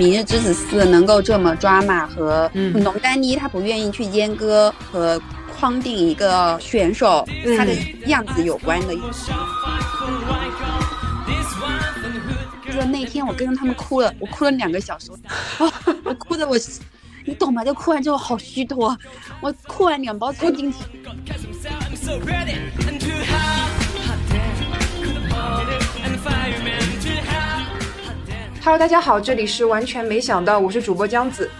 明日之子四》能够这么抓马，和嗯龙丹妮她不愿意去阉割和框定一个选手嗯他的样子有关的。就那天我跟着他们哭了，我哭了两个小时，哦，我哭的我，你懂吗？就哭完之后好虚脱，我哭完两包餐巾纸。Hello，大家好，这里是完全没想到，我是主播江子。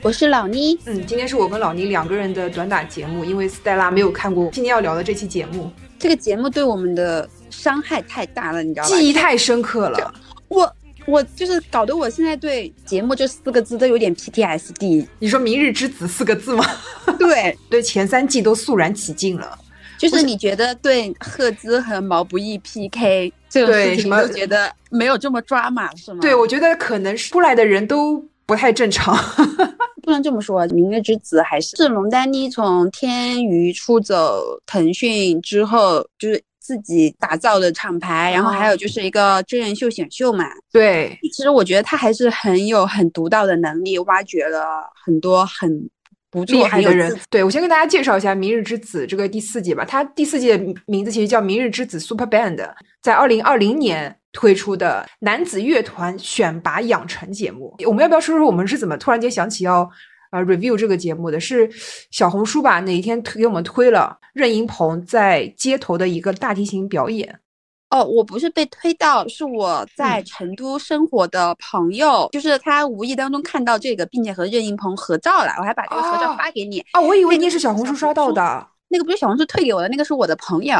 我是老妮，嗯，今天是我跟老妮两个人的短打节目，因为 Stella 没有看过今天要聊的这期节目，这个节目对我们的伤害太大了，你知道吧？记忆太深刻了。我我就是搞得我现在对节目这四个字都有点 PTSD。你说“明日之子”四个字吗？对，对前三季都肃然起敬了。就是你觉得对赫兹和毛不易 PK 这种事情，对什么都觉得没有这么抓马是吗？对，我觉得可能出来的人都不太正常。不能这么说，《明日之子》还是是龙丹妮从天娱出走腾讯之后，就是自己打造的厂牌，然后还有就是一个真人秀选秀嘛。对，其实我觉得他还是很有很独到的能力，挖掘了很多很不错厉害的人。对我先跟大家介绍一下《明日之子》这个第四季吧。它第四季的名字其实叫《明日之子 Super Band》，在二零二零年推出的男子乐团选拔养成节目。我们要不要说说我们是怎么突然间想起要呃 review 这个节目的？是小红书吧哪一天推给我们推了任盈鹏在街头的一个大提琴表演。哦，我不是被推到，是我在嗯成都生活的朋友，就是他无意当中看到这个，并且和任盈鹏合照了，我还把这个合照哦发给你。啊，我以为那个你是小红书刷到的。那个不是小红书退给我的，那个是我的朋友。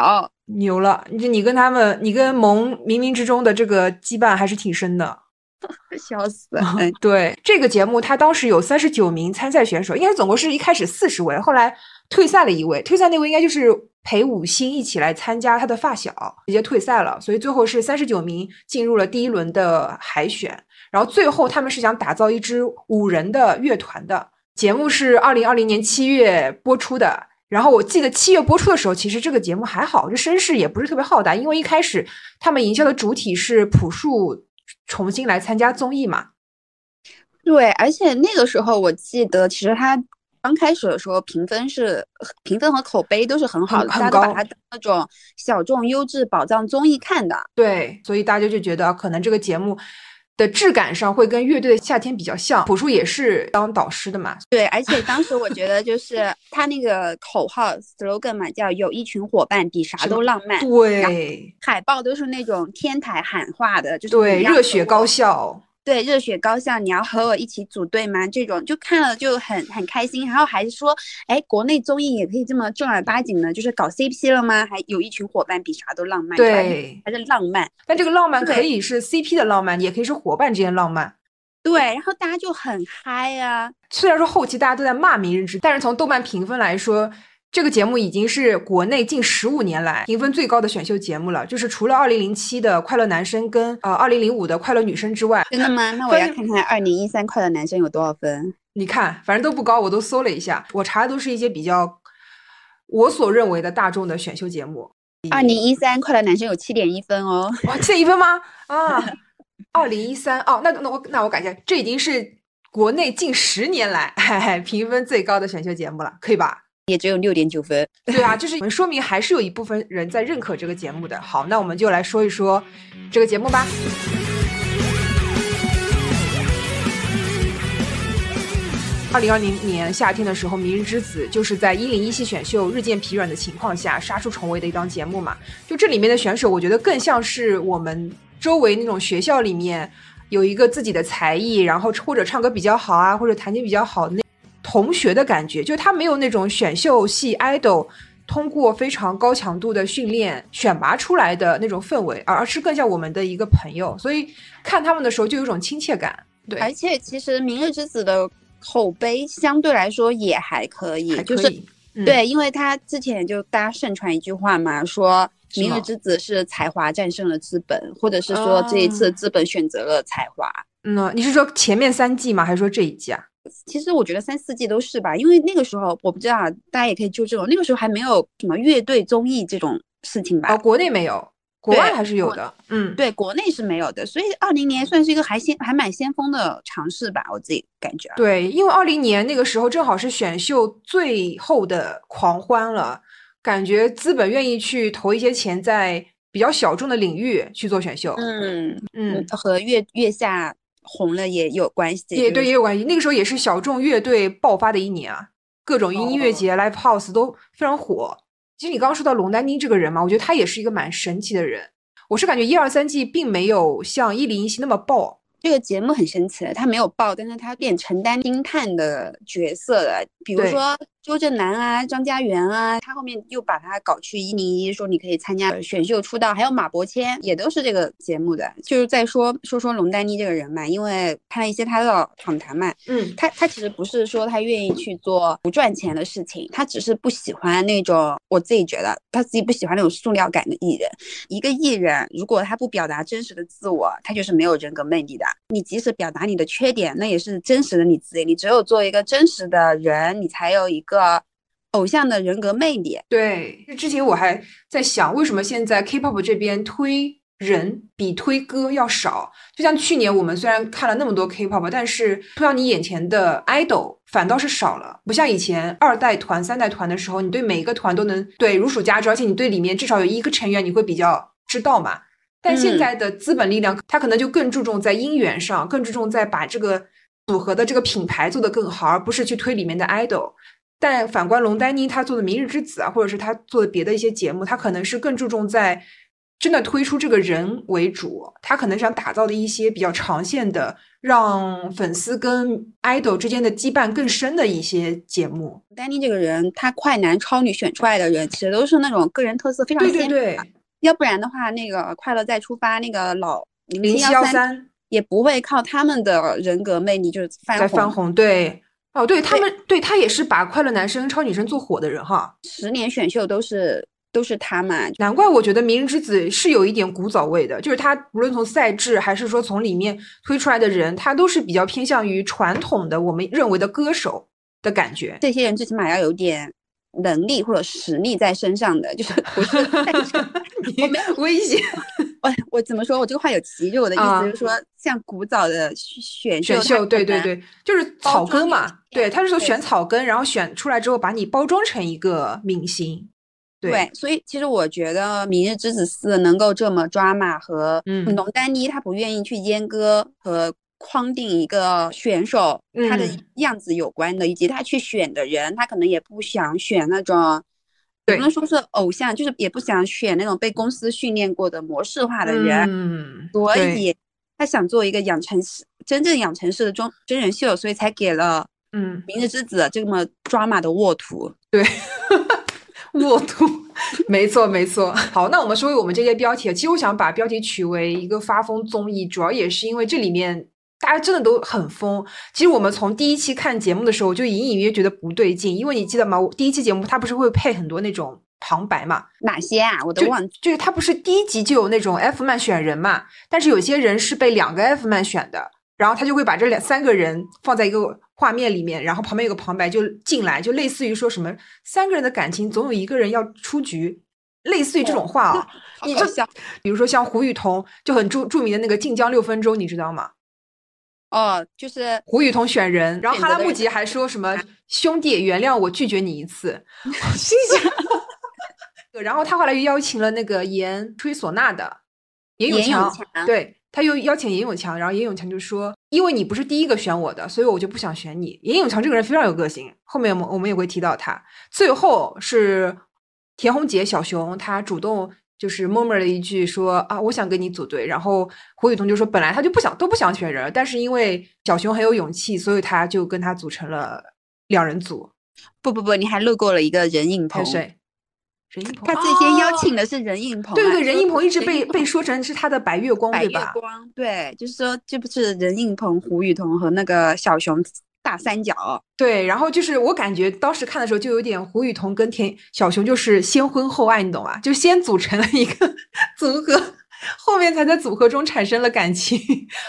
牛了，你你跟他们，你跟萌冥冥之中的这个羁绊还是挺深的。笑死！了，对这个节目，他当时有三十九名参赛选手，应该总共是一开始四十位，后来退赛了一位，退赛那位应该就是陪五星一起来参加他的发小，直接退赛了，所以最后是三十九名进入了第一轮的海选，然后最后他们是想打造一支五人的乐团的节目，是二零二零年七月播出的。然后我记得七月播出的时候，其实这个节目还好，这声势也不是特别浩大，因为一开始他们营销的主体是朴树重新来参加综艺嘛，对，而且那个时候我记得，其实他刚开始的时候评分是评分和口碑都是很好的，大家都把它当那种小众优质宝藏综艺看的。对，所以大家就觉得可能这个节目的质感上会跟乐队的夏天比较像。朴树也是当导师的嘛，对，而且当时我觉得就是 他那个口号 slogan 嘛，叫有一群伙伴比啥都浪漫。对海报都是那种天台喊话的，就是对，热血高校，对，热血高校，你要和我一起组队吗？这种就看了就很很开心，然后还是说，哎，国内综艺也可以这么正儿八经的，就是搞 CP 了吗？还有一群伙伴比啥都浪漫，对。还是浪漫，但这个浪漫可以是 CP 的浪漫，也可以是伙伴之间浪漫。对，然后大家就很嗨啊，虽然说后期大家都在骂《明日之》，但是从豆瓣评分来说，这个节目已经是国内近十五年来评分最高的选秀节目了。就是除了二零零七的《快乐男生》跟呃二零零五的《快乐女生》之外，真的吗？那我要看看二零一三快乐男生有多少分。你看，反正都不高，我都搜了一下，我查的都是一些比较我所认为的大众的选秀节目。二零一三快乐男生有七点一分哦，哇，这一分吗？啊，二零一三哦，那那我那我改一下，这已经是国内近十年来嘿嘿评分最高的选秀节目了，可以吧？也只有六点九分。对啊，就是说明还是有一部分人在认可这个节目的。好，那我们就来说一说这个节目吧。二零二零年夏天的时候，《明日之子》就是在一零一系选秀日渐疲软的情况下杀出重围的一档节目嘛。就这里面的选手，我觉得更像是我们周围那种学校里面有一个自己的才艺，然后或者唱歌比较好啊，或者弹琴比较好的那同学的感觉。就他没有那种选秀系 idol 通过非常高强度的训练选拔出来的那种氛围，而而是更像我们的一个朋友。所以看他们的时候就有一种亲切感。对，而且其实《明日之子》的口碑相对来说也还可以，还就是。嗯对，因为他之前就大家盛传一句话嘛，说明日之子是才华战胜了资本，或者是说这一次哦资本选择了才华。嗯，你是说前面三季吗？还是说这一季啊？其实我觉得三四季都是吧，因为那个时候我不知道啊，大家也可以就这种，那个时候还没有什么乐队综艺这种事情吧。哦，国内没有。国外还是有的，嗯，对，国内是没有的，所以二零年算是一个还先还蛮先锋的尝试吧，我自己感觉。对，因为二零年那个时候正好是选秀最后的狂欢了，感觉资本愿意去投一些钱在比较小众的领域去做选秀。嗯嗯，和月月下红了也有关系，也对也有关系。那个时候也是小众乐队爆发的一年啊，各种音乐节、live house 都非常火。其实你刚刚说到龙丹妮这个人嘛，我觉得他也是一个蛮神奇的人。我是感觉一二三季并没有像一零一七那么爆。这个节目很神奇，他没有爆，但是他变承担丁探的角色了，比如说。周震南啊，张家元啊，他后面又把他搞去一零一，说你可以参加选秀出道，还有马伯骞也都是这个节目的。就是在说说说龙丹妮这个人嘛，因为看了一些他的访谈嘛，嗯，他他其实不是说他愿意去做不赚钱的事情，他只是不喜欢那种，我自己觉得他自己不喜欢那种塑料感的艺人。一个艺人如果他不表达真实的自我，他就是没有人格魅力的。你即使表达你的缺点，那也是真实的你自己。你只有做一个真实的人，你才有一个。个偶像的人格魅力，对。之前我还在想，为什么现在 K-pop 这边推人比推歌要少？就像去年我们虽然看了那么多 K-pop，但是推到你眼前的 idol 反倒是少了。不像以前二代团、三代团的时候，你对每一个团都能对如数家珍，而且你对里面至少有一个成员你会比较知道嘛。但现在的资本力量，它可能就更注重在姻缘上，更注重在把这个组合的这个品牌做得更好，而不是去推里面的 idol。但反观龙丹妮，她做的《明日之子》啊，或者是她做的别的一些节目，她可能是更注重在真的推出这个人为主，她可能想打造的一些比较长线的，让粉丝跟 idol 之间的羁绊更深的一些节目。丹妮这个人，她快男超女选出来的人，其实都是那种个人特色非常鲜明，要不然的话，那个快乐再出发那个老零七幺三也不会靠他们的人格魅力就是翻翻红，对。哦，对他们，对他也是把快乐男生、超女生做火的人哈。十年选秀都是都是他嘛，难怪我觉得《明日之子》是有一点古早味的，就是他无论从赛制还是说从里面推出来的人，他都是比较偏向于传统的我们认为的歌手的感觉。这些人最起码要有点能力或者实力在身上的，就是不是 我没有危险。我我怎么说？我这个话有歧义，我的意思就是说，像古早的选秀，选秀，对对对，就是草根嘛，对，他是说选草根，然后选出来之后把你包装成一个明星，对，所以其实我觉得《明日之子四》能够这么抓马和龙丹妮她不愿意去阉割和框定一个选手他的样子有关的，以及他去选的人，他可能也不想选那种。不能说是偶像，就是也不想选那种被公司训练过的模式化的人，嗯，所以他想做一个养成式、真正养成式的中真人秀，所以才给了嗯《明日之子》这么抓马的沃土。对，沃土，没错没错。好，那我们说回我们这些标题，其实我想把标题取为一个发疯综艺，主要也是因为这里面。大家真的都很疯。其实我们从第一期看节目的时候，就隐隐约约觉得不对劲，因为你记得吗？我第一期节目它不是会配很多那种旁白嘛？哪些啊？我都忘。就是它不是第一集就有那种 F 曼选人嘛？但是有些人是被两个 F 曼选的，然后他就会把这两三个人放在一个画面里面，然后旁边有个旁白就进来，就类似于说什么三个人的感情总有一个人要出局，类似于这种话啊。你就像比如说像胡雨桐就很著著名的那个晋江六分钟，你知道吗？哦，就是胡雨桐选人，然后哈拉木吉还说什么兄弟原谅我拒绝你一次，心想。然后他后来又邀请了那个演吹唢呐的严永强，对他又邀请严永强，然后严永强就说，因为你不是第一个选我的，所以我就不想选你。严永强这个人非常有个性，后面我们我们也会提到他。最后是田红杰小熊，他主动。就是默默的一句说啊，我想跟你组队。然后胡雨桐就说，本来他就不想都不想选人，但是因为小熊很有勇气，所以他就跟他组成了两人组。不不不，你还漏过了一个任应鹏。谁？任应鹏。他最先邀请的是任应鹏。对对对，任应鹏一直被被说成是他的白月光，对吧？白月光，对，就是说这不是任应鹏、胡雨桐和那个小熊。大三角对，然后就是我感觉当时看的时候就有点胡雨桐跟田小熊就是先婚后爱，你懂吗？就先组成了一个 组合，后面才在组合中产生了感情。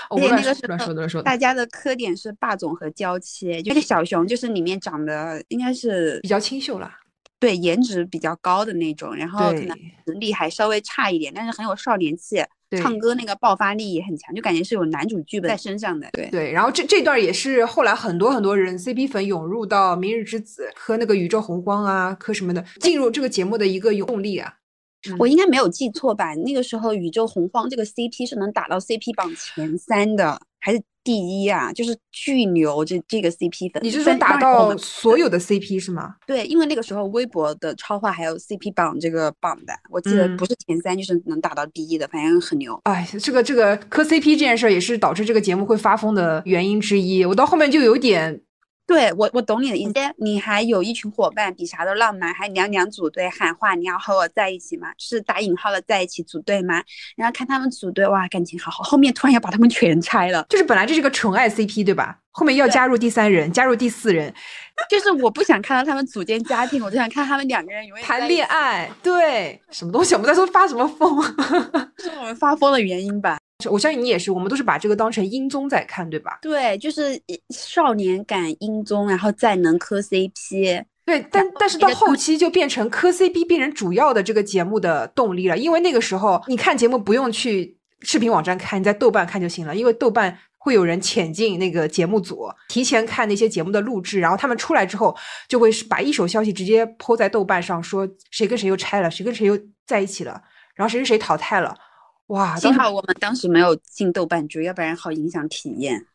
我，那个是乱说乱说。大家的磕点是霸总和娇妻，就是小熊就是里面长得应该是比较清秀了。对颜值比较高的那种，然后可能对实力还稍微差一点，但是很有少年气，对唱歌那个爆发力也很强，就感觉是有男主剧本在身上的。对，对，然后这这段也是后来很多很多人 CP 粉涌入到《明日之子》磕那个宇宙红光啊，磕什么的，进入这个节目的一个动力啊。我应该没有记错吧？那个时候宇宙洪荒这个 CP 是能打到 CP 榜前三的，还是第一啊？就是巨牛，这这个 CP 粉。你是说打到所有的 CP 是吗？对，因为那个时候微博的超话还有 CP 榜这个榜的，我记得嗯不是前三就是能打到第一的，反正很牛。哎，这个这个磕 CP 这件事儿也是导致这个节目会发疯的原因之一。我到后面就有点对我，我懂你的意思。你还有一群伙伴，比啥都浪漫，还娘娘组队喊话，你要和我在一起吗？是打引号的在一起组队吗？然后看他们组队，哇，感情好好。后面突然要把他们全拆了，就是本来这是个纯爱 CP 对吧？后面要加入第三人，加入第四人，就是我不想看到他们组建家庭，我就想看他们两个人永远谈，恋爱，对，什么东西？我们在说发什么疯？这是我们发疯的原因吧？我相信你也是，我们都是把这个当成英综在看，对吧？对，就是少年感英综，然后再能磕 CP。对，但但是到后期就变成磕 CP 变成主要的这个节目的动力了，因为那个时候你看节目不用去视频网站看，你在豆瓣看就行了，因为豆瓣会有人潜进那个节目组，提前看那些节目的录制，然后他们出来之后就会是把一手消息直接抛在豆瓣上，说谁跟谁又拆了，谁跟谁又在一起了，然后谁谁谁淘汰了，哇！幸好我们当时没有进豆瓣追，要不然好影响体验。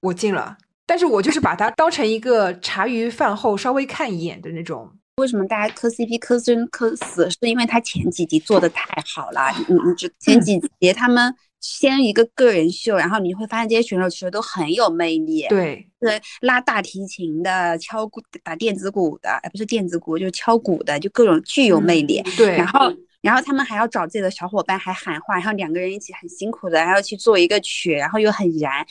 我进了，但是我就是把它当成一个茶余饭后稍微看一眼的那种。为什么大家磕 CP 磕生磕死？是因为他前几集做的太好了。你你就 前几集他们先一个个人秀，然后你会发现这些选手其实都很有魅力。对，对，拉大提琴的、敲鼓、打电子鼓的，哎，不是电子鼓，就是敲鼓的，就各种具有魅力。对，然后，然后他们还要找自己的小伙伴，还喊话，然后两个人一起很辛苦的，然后去做一个曲，然后又很燃。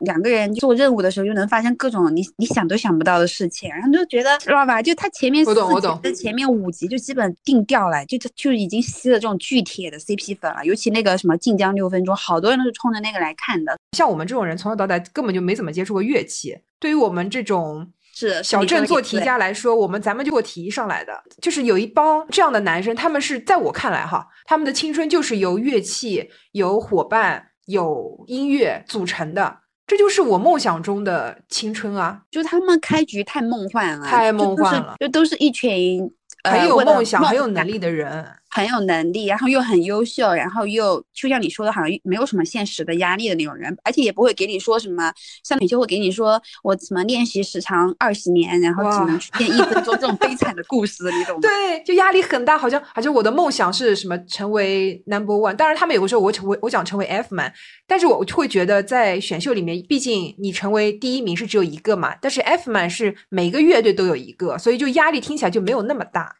两个人做任务的时候，就能发生各种你你想都想不到的事情，然后就觉得知道吧？就他前面我四懂我懂集的前面五集就基本定调了，就就已经吸了这种巨铁的 CP 粉了。尤其那个什么晋江六分钟，好多人都是冲着那个来看的。像我们这种人从小到大根本就没怎么接触过乐器，对于我们这种是小镇做题家来说，我们咱们就做题上来的，就是有一帮这样的男生，他们是在我看来哈，他们的青春就是由乐器、有伙伴、有音乐组成的，这就是我梦想中的青春啊！就他们开局太梦幻了，太梦幻了就都是一群。呃很有梦想、很有能力的人，很有能力，然后又很优秀，然后又就像你说的，好像没有什么现实的压力的那种人，而且也不会给你说什么，像你就会给你说我什么练习时长二十年，然后只能去练一分钟这种悲惨的故事，你懂吗？对，就压力很大，好像好像我的梦想是什么成为 number one。当然，他们有的时候我成为我想成为 F man，但是我会觉得在选秀里面，毕竟你成为第一名是只有一个嘛，但是 F man 是每个乐队都有一个，所以就压力听起来就没有那么大。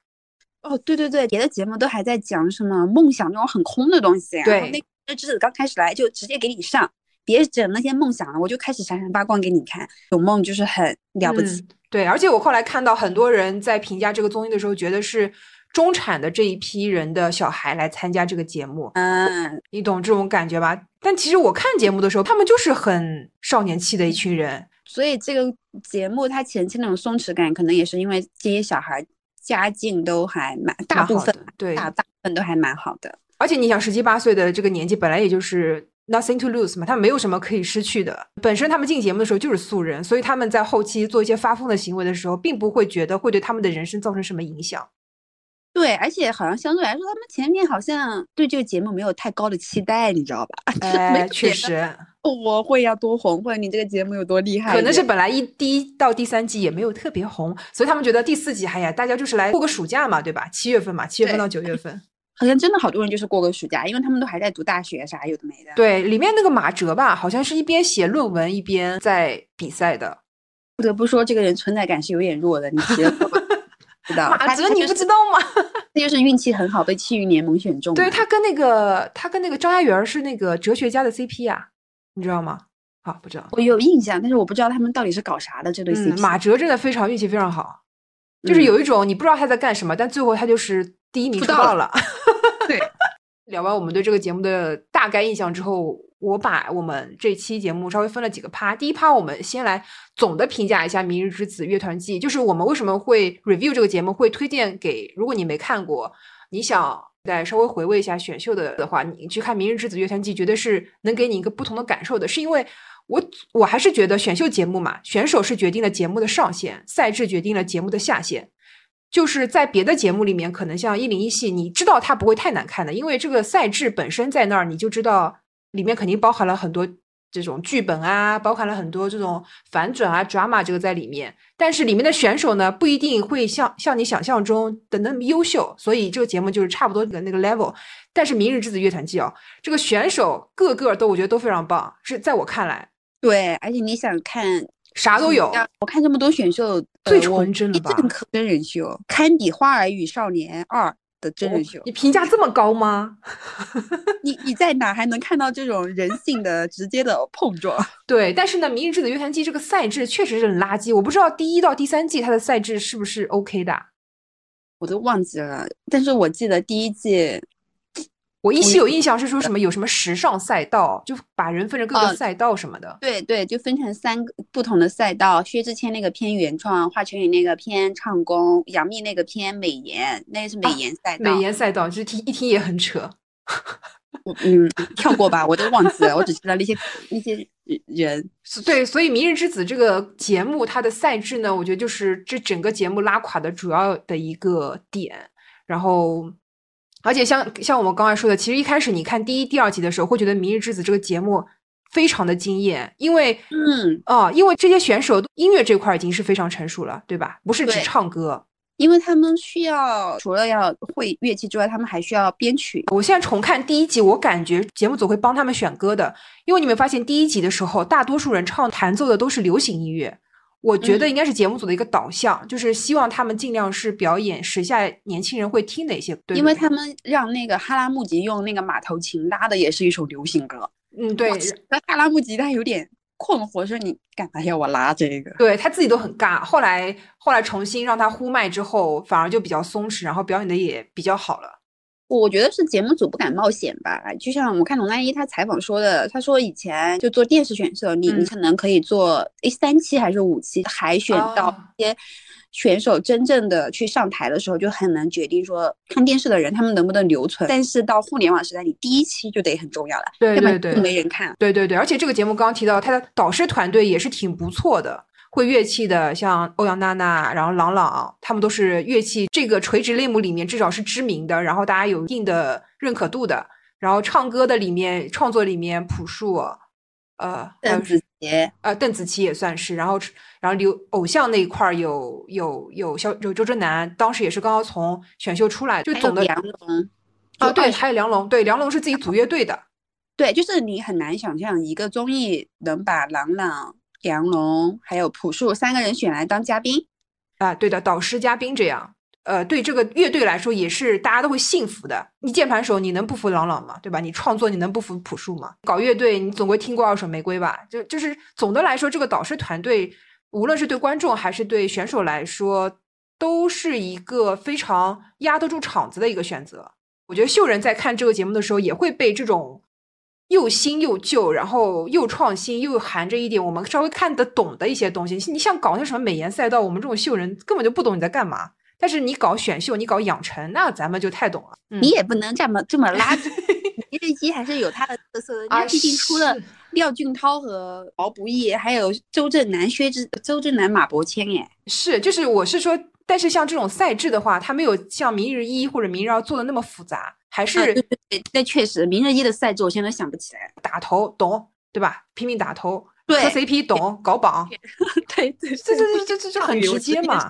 哦，对对对，别的节目都还在讲什么梦想那种很空的东西，然后对那那栀子刚开始来就直接给你上，别整那些梦想了，我就开始闪闪发光给你看，有梦就是很了不起。嗯对，而且我后来看到很多人在评价这个综艺的时候，觉得是中产的这一批人的小孩来参加这个节目，嗯，你懂这种感觉吧？但其实我看节目的时候，他们就是很少年气的一群人。所以这个节目它前期那种松弛感，可能也是因为这些小孩家境都还蛮大部分对，大大部分都还蛮好的。而且你想，十七八岁的这个年纪，本来也就是 nothing to lose 嘛，他们没有什么可以失去的。本身他们进节目的时候就是素人，所以他们在后期做一些发疯的行为的时候，并不会觉得会对他们的人生造成什么影响。对，而且好像相对来说，他们前面好像对这个节目没有太高的期待，你知道吧？哎，确实，哦我会要多红，或者你这个节目有多厉害，可能是本来一第一到第三季也没有特别红，所以他们觉得第四季，哎呀，大家就是来过个暑假嘛，对吧？七月份嘛，七月份到九月份。好像真的好多人就是过个暑假，因为他们都还在读大学啥有的没的。对，里面那个马哲吧，好像是一边写论文一边在比赛的。不得不说，这个人存在感是有点弱的，你知道吗？知道马哲，你不知道吗？那就是运气很好，被气运联盟选中。对他跟那个他跟那个张嘉元是那个哲学家的 CP 啊，你知道吗？好，不知道。我有印象，但是我不知道他们到底是搞啥的这对 CP。嗯，马哲真的非常运气非常好，就是嗯有一种你不知道他在干什么，但最后他就是第一名出道出道了。对，聊完我们对这个节目的大概印象之后，我把我们这期节目稍微分了几个趴。第一趴，我们先来总的评价一下《明日之子》乐团季，就是我们为什么会 review 这个节目，会推荐给如果你没看过，你想再稍微回味一下选秀的的话，你去看《明日之子》乐团季，绝对是能给你一个不同的感受的。是因为我我还是觉得选秀节目嘛，选手是决定了节目的上限，赛制决定了节目的下限。就是在别的节目里面，可能像一零一系，你知道它不会太难看的，因为这个赛制本身在那儿，你就知道里面肯定包含了很多这种剧本啊，包含了很多这种反转啊、drama 这个在里面。但是里面的选手呢，不一定会像像你想象中的那么优秀，所以这个节目就是差不多的那个 level。但是《明日之子乐团季》哦，这个选手个个都我觉得都非常棒，是在我看来，对，而且你想看。啥都有，我看这么多选秀，最纯真了吧？认可真人秀，堪比《花儿与少年二》的真人秀。你评价这么高吗？你你在哪还能看到这种人性的直接的碰撞？对，但是呢，《明日之子乐团季》这个赛制确实是很垃圾。我不知道第一到第三季它的赛制是不是 OK 的，我都忘记了。但是我记得第一季。我依稀有印象是说什么有什么时尚赛道，就把人分成各个赛道什么的。对对，就分成三个不同的赛道。薛之谦那个偏原创，华晨宇那个偏唱功，杨幂那个偏美颜，那个是美颜赛道。美颜赛道，就是听一听也很扯。嗯，跳过吧，我都忘记了，我只知道那些那些人。对，所以《明日之子》这个节目它的赛制呢，我觉得就是这整个节目拉垮的主要的一个点。然后。而且像像我们刚才说的，其实一开始你看第一、第二集的时候，会觉得《明日之子》这个节目非常的惊艳，因为嗯啊，因为这些选手音乐这块已经是非常成熟了，对吧？不是只唱歌，因为他们需要除了要会乐器之外，他们还需要编曲。我现在重看第一集，我感觉节目组会帮他们选歌的，因为你们发现第一集的时候，大多数人唱弹奏的都是流行音乐。我觉得应该是节目组的一个导向，就是希望他们尽量是表演时下年轻人会听的一些。对，因为他们让那个哈拉木吉用那个马头琴拉的也是一首流行歌。嗯，对。那哈拉木吉他有点困惑，说你干嘛要我拉这个？对他自己都很尬。后来后来重新让他呼麦之后，反而就比较松弛，然后表演的也比较好了。我觉得是节目组不敢冒险吧，就像我看龙丹一他采访说的，他说以前就做电视选秀，你你可能可以做诶三期还是五期海选到一些选手真正的去上台的时候，就很难决定说看电视的人他们能不能留存。但是到互联网时代，你第一期就得很重要了，对对对，没人看。对对对，而且这个节目刚刚提到他的导师团队也是挺不错的。会乐器的，像欧阳娜娜，然后朗朗，他们都是乐器这个垂直类目里面至少是知名的，然后大家有一定的认可度的。然后唱歌的里面，创作里面，朴树，呃，邓紫棋，呃，邓紫棋也算是。然后，然后流偶像那一块有有有肖有周震南，当时也是刚刚从选秀出来，就总的梁龙，啊，对，还有梁龙，对，梁龙是自己组乐队的，对，就是你很难想象一个综艺能把朗朗。梁龙还有朴树三个人选来当嘉宾，啊，对的，导师嘉宾这样，呃，对这个乐队来说也是大家都会信服的。你键盘手你能不服朗朗吗？对吧？你创作你能不服朴树吗？搞乐队你总归听过二手玫瑰吧？就就是总的来说，这个导师团队无论是对观众还是对选手来说，都是一个非常压得住场子的一个选择。我觉得秀人在看这个节目的时候也会被这种。又新又旧，然后又创新，又含着一点我们稍微看得懂的一些东西。你像搞那什么美颜赛道，我们这种秀人根本就不懂你在干嘛。但是你搞选秀，你搞养成，那咱们就太懂了。你也不能这么这么垃圾。明日机还是有它的特色的，人家毕竟出了廖俊涛和毛不易，还有周震南、薛之、周震南、马伯骞，哎，是，就是我是说，但是像这种赛制的话，它没有像明日一或者明日二做的那么复杂。还是对对对，那确实，明日一的赛制我现在想不起来。打头懂对吧？拼命打头，磕 CP 懂，搞榜，对对，这这这这这这很直接嘛。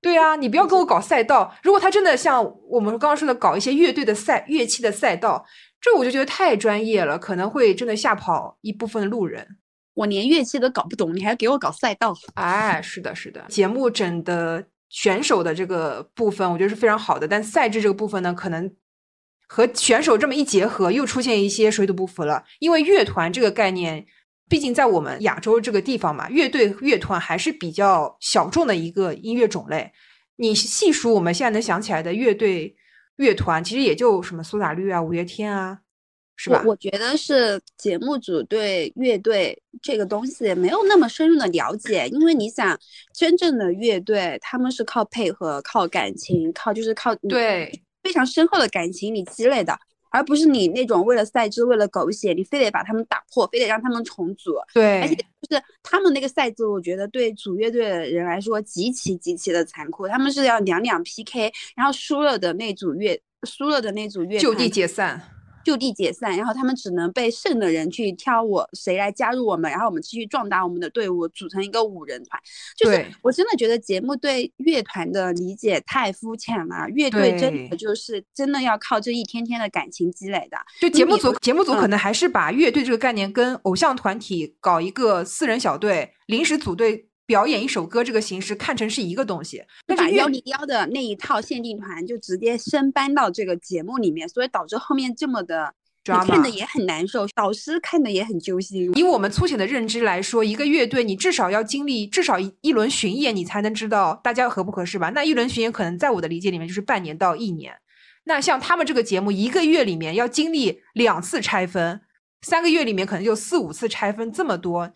对啊，你不要跟我搞赛道。如果他真的像我们刚刚说的搞一些乐队的赛乐器的赛道，这我就觉得太专业了，可能会真的吓跑一部分路人。我连乐器都搞不懂，你还给我搞赛道？哎，是的，是的。节目整的选手的这个部分，我觉得是非常好的，但赛制这个部分呢，可能。和选手这么一结合，又出现一些水土不服了。因为乐团这个概念，毕竟在我们亚洲这个地方嘛，乐队乐团还是比较小众的一个音乐种类。你细数我们现在能想起来的乐队乐团，其实也就什么苏打绿啊、五月天啊，是吧？我我觉得是节目组对乐队这个东西没有那么深入的了解，因为你想，真正的乐队他们是靠配合、靠感情、靠就是靠对非常深厚的感情你积累的。而不是你那种为了赛制、为了狗血，你非得把他们打破，非得让他们重组。对，而且就是他们那个赛制，我觉得对组乐队的人来说极其极其的残酷。他们是要两两 PK，然后输了的那组乐，输了的那组乐就地解散。就地解散，然后他们只能被剩的人去挑我谁来加入我们，然后我们继续壮大我们的队伍，组成一个五人团。就是我真的觉得节目对乐团的理解太肤浅了，乐队真的就是真的要靠这一天天的感情积累的。就节目组，节目组可能还是把乐队这个概念跟偶像团体搞一个四人小队临时组队。表演一首歌这个形式看成是一个东西，但把幺零幺的那一套限定团就直接升搬到这个节目里面，所以导致后面这么的，你看的也很难受，导师看的也很揪心。以我们粗浅的认知来说，一个乐队你至少要经历至少一轮巡演，你才能知道大家合不合适吧？那一轮巡演可能在我的理解里面就是半年到一年。那像他们这个节目，一个月里面要经历两次拆分，三个月里面可能就四五次拆分，这么多。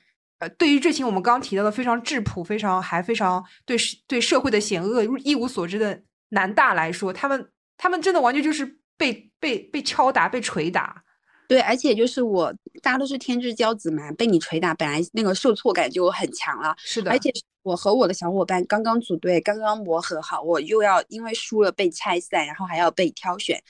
呃，对于这群我们刚刚提到的非常质朴、非常还非常对对社会的险恶一无所知的男大来说，他们他们真的完全就是被被被敲打、被捶打。对，而且就是我，大家都是天之骄子嘛，被你捶打，本来那个受挫感就很强了。是的，而且我和我的小伙伴刚刚组队，刚刚磨合好，我又要因为输了被拆散，然后还要被挑选。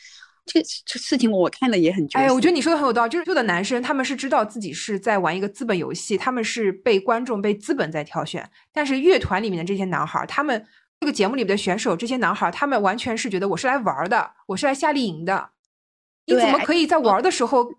这这事情我看了也很。哎，我觉得你说的很有道理。就是有的男生，他们是知道自己是在玩一个资本游戏，他们是被观众、被资本在挑选。但是乐团里面的这些男孩，他们这个节目里面的选手，这些男孩，他们完全是觉得我是来玩的，我是来夏令营的。你怎么可以在玩的时候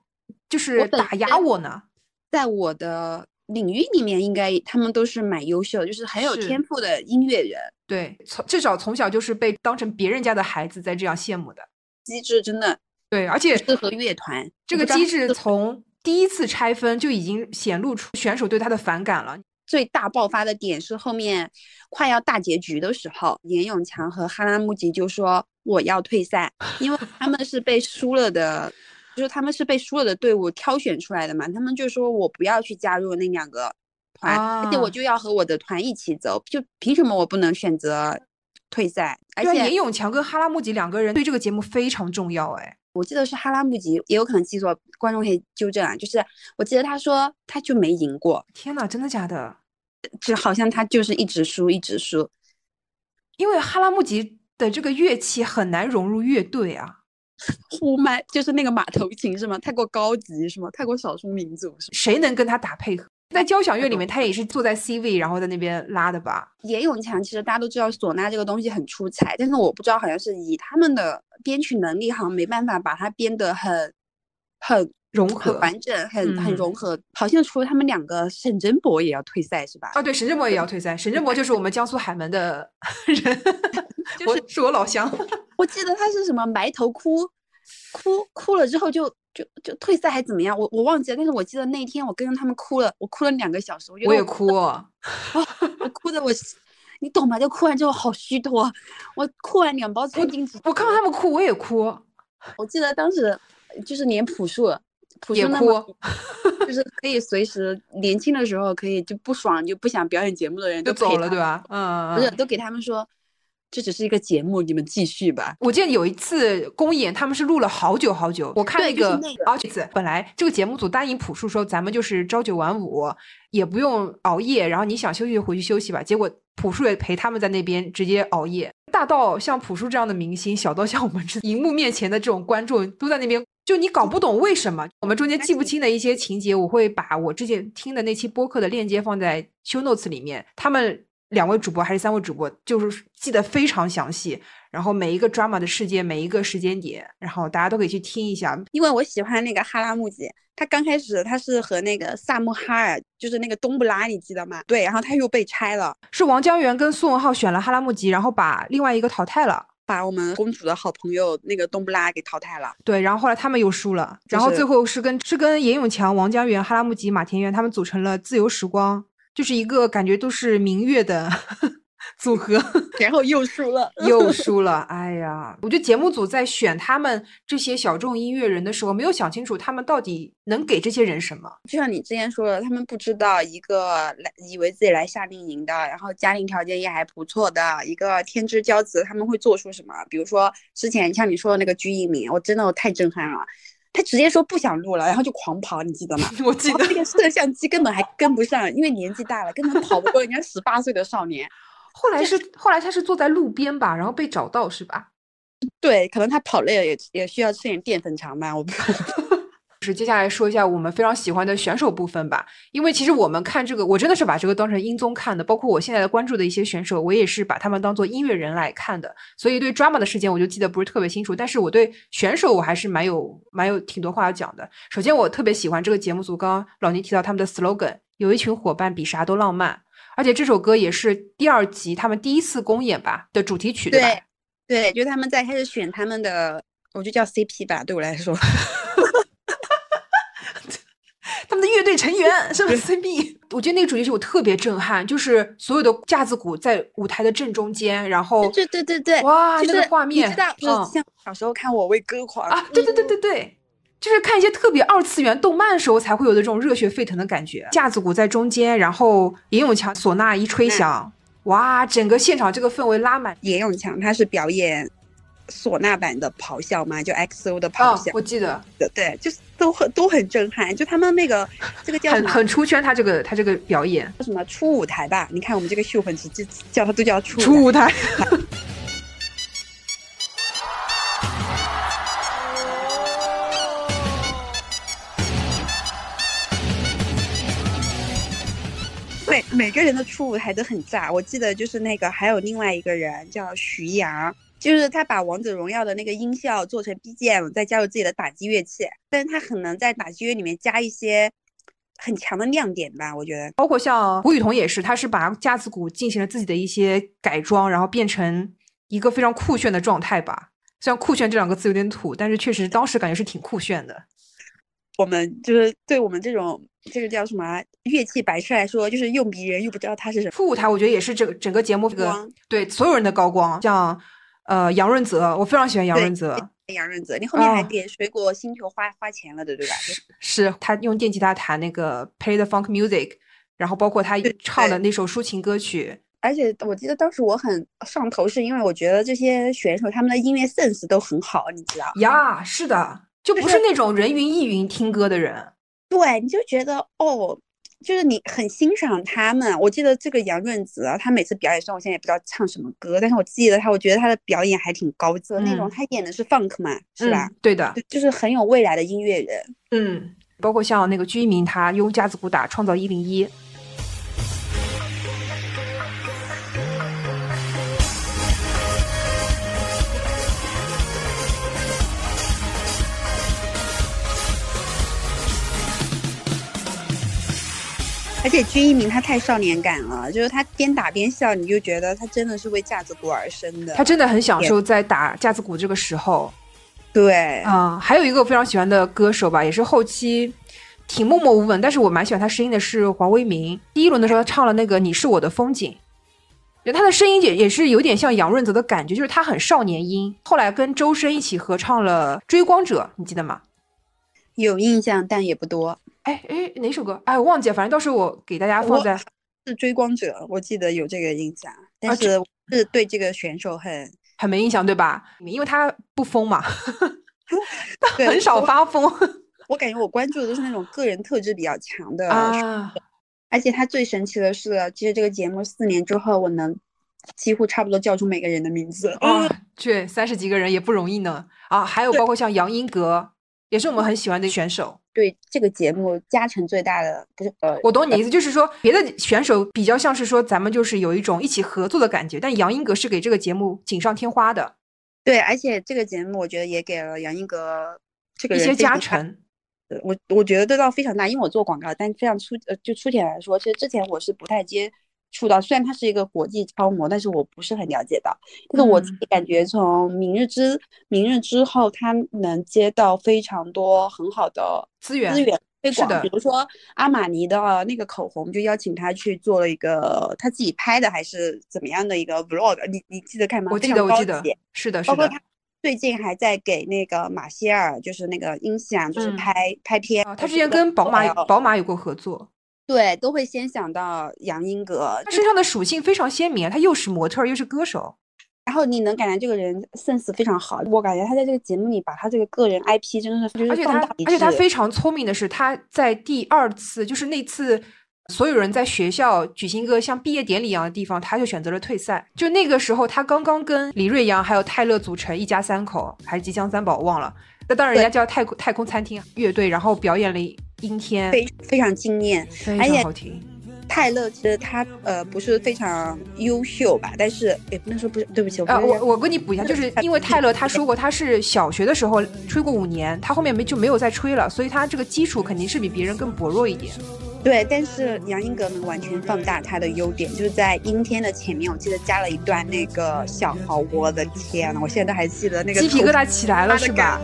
就是打压我呢？在我的领域里面，应该他们都是蛮优秀，就是很有天赋的音乐人。对，从至少从小就是被当成别人家的孩子在这样羡慕的。机制真的对，而且适合乐团。这个机制从第一次拆分就已经显露出选手对他的反感了。最大爆发的点是后面快要大结局的时候，严永强和哈拉木吉就说我要退赛，因为他们是被输了的，就是他们是被输了的队伍挑选出来的嘛。他们就说我不要去加入那两个团，而且我就要和我的团一起走，就凭什么我不能选择？退赛，而且严永强跟哈拉木吉两个人对这个节目非常重要。哎，我记得是哈拉木吉，也有可能记错，观众可以纠正啊。就是我记得他说他就没赢过。天哪，真的假的？就好像他就是一直输，一直输。因为哈拉木吉的这个乐器很难融入乐队啊，呼麦就是那个马头琴是吗？太过高级是吗？太过少数民族是？谁能跟他打配合？在交响乐里面，他也是坐在 C 位，然后在那边拉的吧。严永强其实大家都知道，唢呐这个东西很出彩，但是我不知道，好像是以他们的编曲能力，好像没办法把它编得很很融合、完整、很很融合。好像除了他们两个，沈振博也要退赛是吧？啊，对，沈振博也要退赛。沈振博就是我们江苏海门的 人，我是我老乡。我记得他是什么埋头哭，哭哭了之后就。就就退赛还怎么样？我我忘记了，但是我记得那一天我跟着他们哭了，我哭了两个小时。我觉得我也哭，啊，我哭的我，你懂吗？就哭完之后好虚脱，我哭完两包餐巾纸。我看到他们哭，我也哭。我记得当时就是连朴树，朴树哭，就是可以随时年轻的时候可以就不爽就不想表演节目的人都走了，对吧？嗯，不是都给他们说。这只是一个节目，你们继续吧。我记得有一次公演，他们是录了好久好久。我看那个啊，本来这个节目组答应朴树说，咱们就是朝九晚五，也不用熬夜，然后你想休息就回去休息吧。结果朴树也陪他们在那边直接熬夜。大到像朴树这样的明星，小到像我们这荧幕面前的这种观众，都在那边，就你搞不懂为什么。我们中间记不清的一些情节，我会把我之前听的那期播客的链接放在 show notes 里面。他们。两位主播还是三位主播，就是记得非常详细，然后每一个 drama 的事件，每一个时间点，然后大家都可以去听一下。因为我喜欢那个哈拉木吉，他刚开始他是和那个萨木哈尔，就是那个东布拉，你记得吗？对，然后他又被拆了，是王江源跟苏文浩选了哈拉木吉，然后把另外一个淘汰了，把我们公主的好朋友那个东布拉给淘汰了。对，然后后来他们又输了，然后最后是跟是跟严永强、王江源、哈拉木吉、马田园他们组成了自由时光。就是一个感觉都是明月的 组合，然后又输了，又 输了。哎呀，我觉得节目组在选他们这些小众音乐人的时候，没有想清楚他们到底能给这些人什么。就像你之前说的，他们不知道一个来以为自己来夏令营的，然后家庭条件也还不错的一个天之骄子，他们会做出什么？比如说之前像你说的那个鞠一鸣，我真的我太震撼了。他直接说不想录了，然后就狂跑，你记得吗？我记得那个摄像机根本还跟不上，因为年纪大了，根本跑不过人家十八岁的少年。后来是后来他是坐在路边吧，然后被找到是吧？对，可能他跑累了，也也需要吃点淀粉肠吧，我不知道。是接下来说一下我们非常喜欢的选手部分吧，因为其实我们看这个，我真的是把这个当成音综看的，包括我现在的关注的一些选手，我也是把他们当做音乐人来看的，所以对 drama 的事件我就记得不是特别清楚，但是我对选手我还是蛮有蛮有挺多话要讲的。首先我特别喜欢这个节目组，刚刚老倪提到他们的 slogan，有一群伙伴比啥都浪漫，而且这首歌也是第二集他们第一次公演吧的主题曲，对吧？对，就他们在开始选他们的，我就叫 CP 吧，对我来说。他们的乐队成员 是不是？CB，我觉得那个主题曲我特别震撼，就是所有的架子鼓在舞台的正中间，然后对对对对，哇，就是那个画面，你知道，就是像小时候看《我为歌狂》啊，对对对对对，就是看一些特别二次元动漫的时候才会有的这种热血沸腾的感觉。架子鼓在中间，然后严永强唢呐一吹响，哇，整个现场这个氛围拉满。严永强他是表演唢呐版的咆哮嘛，就 XO 的咆哮，我记得的，对，就是都很都很震撼。就他们那个这个叫很很出圈，他这个他这个表演叫什么初舞台吧？你看我们这个秀粉直接叫他都叫初初舞台。每每个人的初舞台都很炸。我记得就是那个还有另外一个人叫徐阳，就是他把王者荣耀的那个音效做成 BGM，再加入自己的打击乐器，但是他很能在打击乐里面加一些很强的亮点吧，我觉得。包括像胡雨桐也是，他是把架子鼓进行了自己的一些改装，然后变成一个非常酷炫的状态吧。虽然“酷炫”这两个字有点土，但是确实当时感觉是挺酷炫的。我们就是对我们这种这个叫什么啊乐器白痴来说，就是又迷人又不知道它是什么。副舞台我觉得也是整整个节目这个对所有人的高光，像呃杨润泽，我非常喜欢杨润泽，杨润泽，你后面还哦给水果星球花花钱了的，对吧？是是他用电吉他弹那个 Play the Funk Music，然后包括他唱的那首抒情歌曲，而且我记得当时我很上头，是因为我觉得这些选手他们的音乐 sense 都很好，你知道？呀，是的，就不是是那种人云亦云听歌的人。对，你就觉得哦，就是你很欣赏他们。我记得这个杨润泽啊，他每次表演，时候我现在也不知道唱什么歌，但是我记得他，我觉得他的表演还挺高级的那种。嗯他演的是 funk 嘛，是吧？嗯？对的，就就是很有未来的音乐人。嗯，包括像那个居民，他用架子鼓打《创造一零一》，而且鞠一鸣他太少年感了，就是他边打边笑，你就觉得他真的是为架子鼓而生的。他真的很享受在打架子鼓这个时候。对，嗯，还有一个我非常喜欢的歌手吧，也是后期挺默默无闻，但是我蛮喜欢他声音的是黄威明。第一轮的时候，他唱了那个《你是我的风景》，就他的声音也也是有点像杨润泽的感觉，就是他很少年音。后来跟周深一起合唱了《追光者》，你记得吗？有印象，但也不多。哎哎，哪首歌？哎，我忘记了，反正到时候我给大家放在。是追光者，我记得有这个印象，但是是对这个选手很很没印象，对吧？因为他不疯嘛，他对很少发疯我感觉我关注的都是那种个人特质比较强的，啊。而且他最神奇的是，其实这个节目四年之后，我能几乎差不多叫出每个人的名字。啊，这三十几个人也不容易呢啊！还有包括像杨英格，也是我们很喜欢的选手。对这个节目加成最大的不是呃，我懂你的意思，就是说别的选手比较像是说咱们就是有一种一起合作的感觉，但杨英格是给这个节目锦上添花的对，而且这个节目我觉得也给了杨英格这个一些加成。的我我觉得得到非常大，因为我做广告，但非常粗呃就粗浅来说，其实之前我是不太接触到，虽然它是一个国际超模，但是我不是很了解到。就是我自嗯己感觉从明日之明日之后，他能接到非常多很好的资源资源，推广，是的比如说阿玛尼的那个口红，就邀请他去做了一个他自己拍的还是怎么样的一个 vlog，你你记得看吗？我记得，我记得，是的，是的。包括他最近还在给那个马歇尔，就是那个音响，就是嗯拍、拍片。啊，他之前跟宝马宝宝马有过合作，对都会先想到杨英格，他身上的属性非常鲜明，他又是模特又是歌手。然后你能感觉这个人 sense 非常好，我感觉他在这个节目里把他这个个人 IP 真的是就是而且他而且他非常聪明的是，他在第二次，就是那次所有人在学校举行一个像毕业典礼一样的地方，他就选择了退赛。就那个时候，他刚刚跟李瑞阳还有泰勒组成一家三口，还是吉祥三宝，忘了。那当然，人家叫太空太空餐厅乐队，然后表演了《阴天》，非非常惊艳。非而且常好听。泰勒其实他呃不是非常优秀吧，但是也不能说不是，对不起，我我我跟你补一下，就是 因为泰勒他说过他是小学的时候吹过五年，他后面没就没有再吹了，所以他这个基础肯定是比别人更薄弱一点。对，但是杨英格能完全放大他的优点，就是在阴天的前面，我记得加了一段那个小号，我的天呐，我现在都还记得那个鸡皮疙瘩起来了是吧？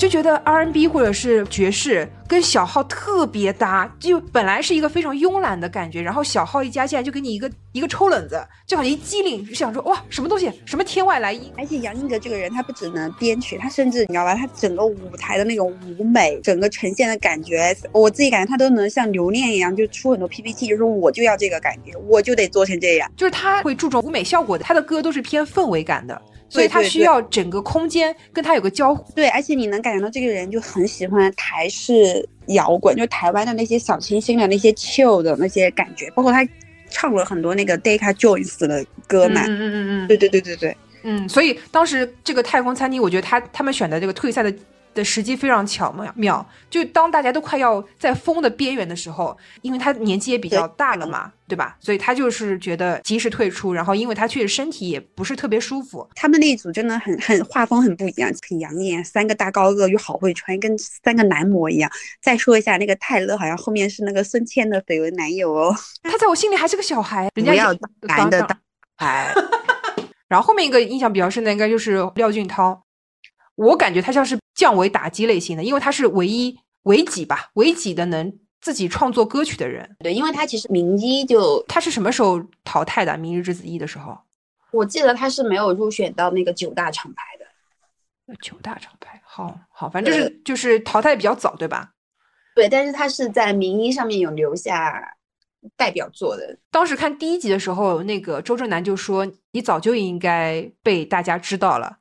就觉得 R N B 或者是爵士跟小号特别搭，就本来是一个非常慵懒的感觉，然后小号一加进来就给你一个一个抽冷子，就好像一激灵，就想说哇什么东西，什么天外来音。而且杨英格这个人，他不只能编曲，他甚至你知道吧，他整个舞台的那种舞美，整个呈现的感觉，我自己感觉他都能像留念一样，就出很多 PPT，就说我就要这个感觉，我就得做成这样。就是他会注重舞美效果的，他的歌都是偏氛围感的，所以他需要整个空间跟他有个交互。对，而且你能感觉到这个人就很喜欢台式摇滚，就台湾的那些小清新的那些 chill 的那些感觉，包括他唱了很多那个 Decca Jones 的歌嘛。嗯嗯嗯嗯对对对对对，嗯，所以当时这个太空餐厅，我觉得他他们选的这个退赛的的时机非常巧妙妙，就当大家都快要在疯的边缘的时候，因为他年纪也比较大了嘛，对吧？所以他就是觉得及时退出，然后因为他确实身体也不是特别舒服，他们那一组真的很很画风很不一样，很养眼，三个大高个又好会穿，跟三个男模一样。再说一下那个泰勒，好像后面是那个孙茜的绯闻男友哦。他在我心里还是个小孩，人家要男的大牌，然后后面一个印象比较深的应该就是廖俊涛，我感觉他像是降维打击类型的，因为他是唯一唯几吧，唯几的能自己创作歌曲的人。对，因为他其实名一就，他是什么时候淘汰的？《明日之子一》的时候，我记得他是没有入选到那个九大厂牌的。九大厂牌，好好，反正就是就是淘汰比较早，对吧？对，但是他是在名一上面有留下代表作的。当时看第一集的时候，那个周震南就说：“你早就应该被大家知道了。”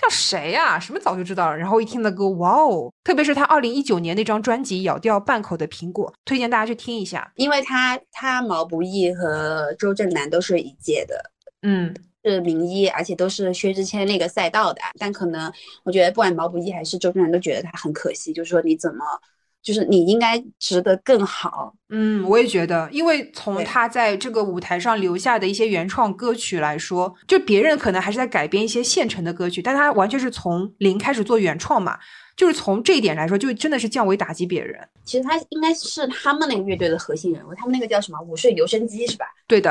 叫谁呀、什么早就知道了？然后一听那歌，哇哦！特别是他二零一九年那张专辑《咬掉半口的苹果》，推荐大家去听一下。因为他他毛不易和周震南都是一届的，嗯，是名医，而且都是薛之谦那个赛道的。但可能我觉得，不管毛不易还是周震南，都觉得他很可惜，就是说你怎么，就是你应该值得更好。嗯，我也觉得，因为从他在这个舞台上留下的一些原创歌曲来说，就别人可能还是在改编一些现成的歌曲，但他完全是从零开始做原创嘛。就是从这一点来说，就真的是降维打击别人。其实他应该是他们那个乐队的核心人物，他们那个叫什么“午睡留声机”是吧？对的，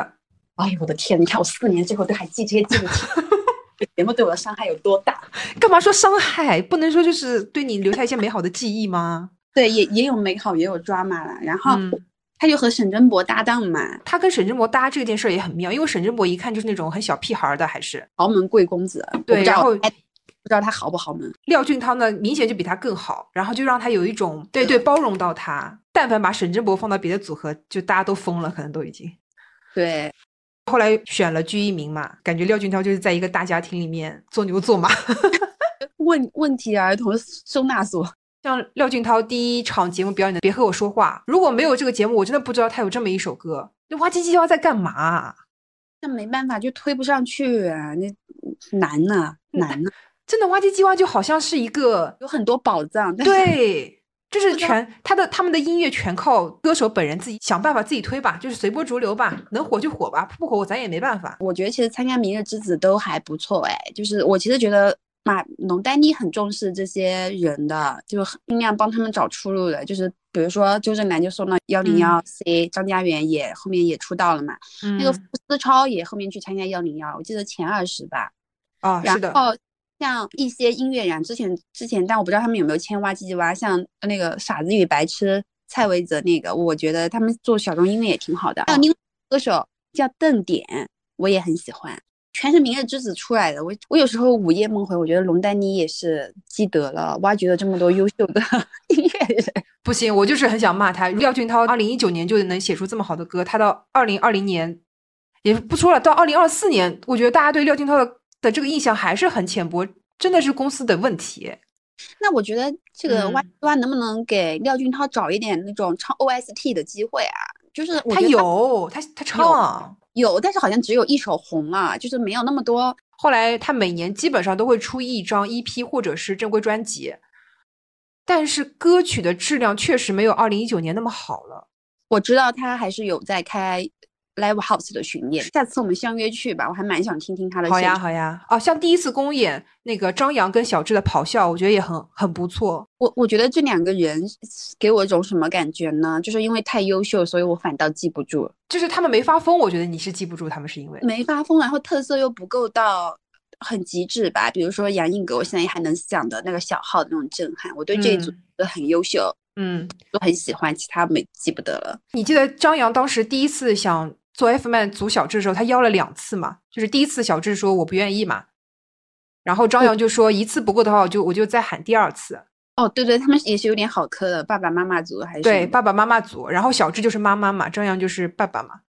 哎呦我的天！你看我四年之后都还记这些记不起，这节目对我的伤害有多大？干嘛说伤害？不能说就是对你留下一些美好的记忆吗？对，也也有美好，也有 drama 啦。然后嗯他就和沈真博搭档嘛，他跟沈振博搭这件事儿也很妙，因为沈振博一看就是那种很小屁孩儿的，还是豪门贵公子。对然后哎不知道他豪不豪门。廖俊涛呢，明显就比他更好，然后就让他有一种对对包容到他。但凡把沈振博放到别的组合，就大家都疯了，可能都已经。对，后来选了鞠一鸣嘛，感觉廖俊涛就是在一个大家庭里面做牛做马。问问题儿童收纳所。像廖俊涛第一场节目表演的《别和我说话》，如果没有这个节目，我真的不知道他有这么一首歌。那哇唧唧哇在干嘛啊？那没办法，就推不上去啊，那难呐、难呐、真的哇唧唧哇就好像是一个有很多宝藏，对 就是全他的他们的音乐全靠歌手本人自己想办法自己推吧，就是随波逐流吧，能火就火吧，不火咱也没办法。我觉得其实参加《明日之子》都还不错哎，就是我其实觉得马龙丹妮很重视这些人的，就尽量帮他们找出路的。就是比如说周震南就送到幺零幺 C，张家元也后面也出道了嘛，那个思超也后面去参加幺零幺，我记得前二十吧。啊，是的。像一些音乐人，之前之前，但我不知道他们有没有签挖唧唧挖。像那个傻子与白痴蔡维泽那个，我觉得他们做小众音乐也挺好的。还有另外歌手叫邓典，我也很喜欢，全是明日之子出来的。我我有时候午夜梦回，我觉得龙丹妮也是积德了，挖掘了这么多优秀的 音乐人。不行，我就是很想骂他。廖俊涛二零一九年就能写出这么好的歌，他到二零二零年也不说了，到二零二四年，我觉得大家对廖俊涛的。的这个印象还是很浅薄，真的是公司的问题。那我觉得这个 Y Y 能不能给廖俊涛找一点那种唱 OST 的机会啊？就是他有，他他唱有，但是好像只有一首红了，就是没有那么多。后来他每年基本上都会出一张 EP 或者是正规专辑，但是歌曲的质量确实没有二零一九年那么好了。我知道他还是有在开。Live House 的巡演，下次我们相约去吧，我还蛮想听听他的。好呀，好呀。哦，像第一次公演那个张扬跟小智的咆哮，我觉得也很很不错。我我觉得这两个人给我一种什么感觉呢？就是因为太优秀，所以我反倒记不住。就是他们没发疯，我觉得你是记不住他们，是因为没发疯，然后特色又不够到很极致吧。比如说杨颖格，我现在还能想的那个小号的那种震撼，我对这一组都很优秀，嗯，都很喜欢，其他没记不得了。你记得张扬当时第一次想。做 F man 组小智的时候，他邀了两次嘛，就是第一次小智说我不愿意嘛，然后张扬就说一次不够的话，我就我就再喊第二次。哦，对对，他们也是有点好磕的，爸爸妈妈组还是对爸爸妈妈组，然后小智就是妈妈嘛，张扬就是爸爸嘛。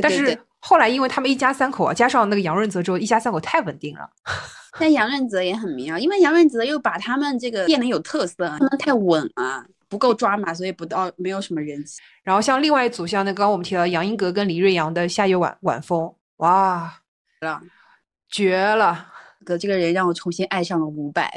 但是后来因为他们一家三口啊，加上那个杨润泽之后，一家三口太稳定了。但杨润泽也很妙，因为杨润泽又把他们这个变得有特色，他们太稳了。不够抓马，所以不到没有什么人气。然后像另外一组，像那刚刚我们提到杨英格跟李瑞阳的《夏夜晚晚风》，哇，了绝了！哥这个人让我重新爱上了伍佰。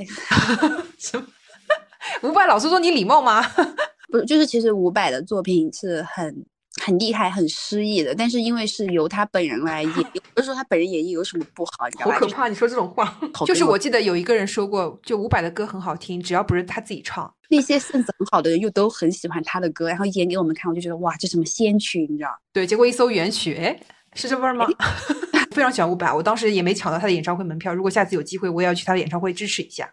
伍佰老师说你礼貌吗？不是，就是其实伍佰的作品是很。很厉害，很诗意的，但是因为是由他本人来演，不是说他本人演绎有什么不好，你知道吧？好可怕！你说这种话，就是我记得有一个人说过，就伍佰的歌很好听，只要不是他自己唱，那些性子很好的人又都很喜欢他的歌，然后演给我们看，我就觉得哇，这什么仙曲，你知道？对，结果一搜原曲，哎，是这味儿吗？非常喜欢伍佰，我当时也没抢到他的演唱会门票，如果下次有机会，我也要去他的演唱会支持一下。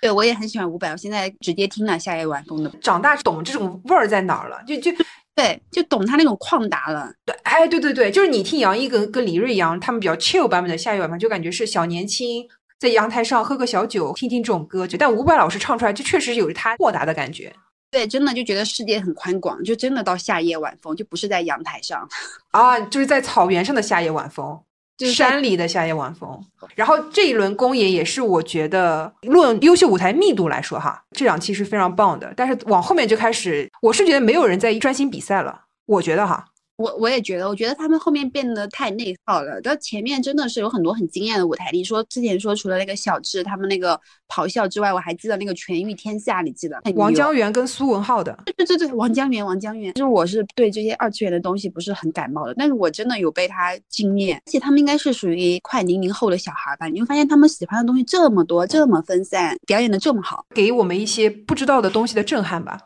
对，我也很喜欢伍佰，我现在直接听了《夏夜晚风》的，长大懂这种味儿在哪儿了，就就。对，就懂他那种旷达了。对，哎，对对对，就是你听杨毅跟跟李瑞阳他们比较 chill 版本的《夏夜晚风》，就感觉是小年轻在阳台上喝个小酒，听听这种歌。曲但伍佰老师唱出来，就确实有着他豁达的感觉。对，真的就觉得世界很宽广，就真的到夏夜晚风，就不是在阳台上啊，就是在草原上的夏夜晚风。山里的夏夜晚风，然后这一轮公演也是我觉得论优秀舞台密度来说哈，这两期是非常棒的。但是往后面就开始，我是觉得没有人在专心比赛了，我觉得哈。我我也觉得，我觉得他们后面变得太内耗了。到前面真的是有很多很惊艳的舞台。你说之前说除了那个小智他们那个咆哮之外，我还记得那个《全域天下》，你记得？王江源跟苏文浩的。对对对对，王江源，王江源。其实我是对这些二次元的东西不是很感冒的，但是我真的有被他惊艳。而且他们应该是属于快零零后的小孩吧？你会发现他们喜欢的东西这么多，这么分散，表演的这么好，给我们一些不知道的东西的震撼吧。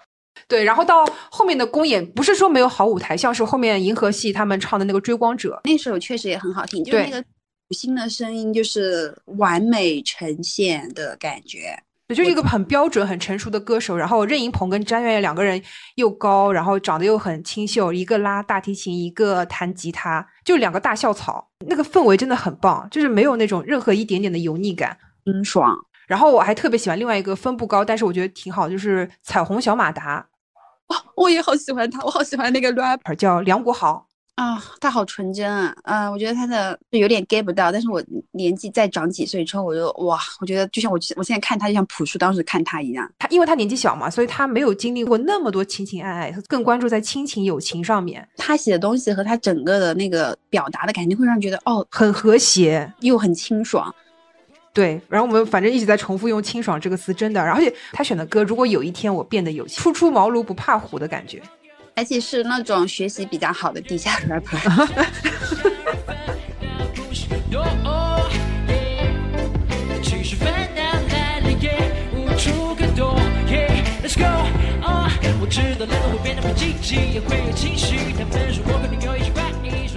对，然后到后面的公演，不是说没有好舞台，像是后面银河系他们唱的那个《追光者》，那首确实也很好听，就是那个新的声音，就是完美呈现的感觉。对，就是一个很标准、很成熟的歌手。然后任盈鹏跟张远两个人又高，然后长得又很清秀，一个拉大提琴，一个弹吉他，就两个大校草，那个氛围真的很棒，就是没有那种任何一点点的油腻感，清爽。然后我还特别喜欢另外一个分不高，但是我觉得挺好，就是彩虹小马达。哦，我也好喜欢他，我好喜欢那个 rapper 叫梁国豪啊，他好纯真啊，啊，我觉得他的就有点 get 不到，但是我年纪再长几岁之后，我就哇，我觉得就像我我现在看他，就像朴树当时看他一样，他因为他年纪小嘛，所以他没有经历过那么多情情爱爱，更关注在亲情友情上面。他写的东西和他整个的那个表达的感觉，会让人觉得哦，很和谐又很清爽。对，然后我们反正一直在重复用“清爽”这个词，真的。而且他选的歌，如果有一天我变得有初出茅庐不怕虎的感觉，而且是那种学习比较好的地下 rapper。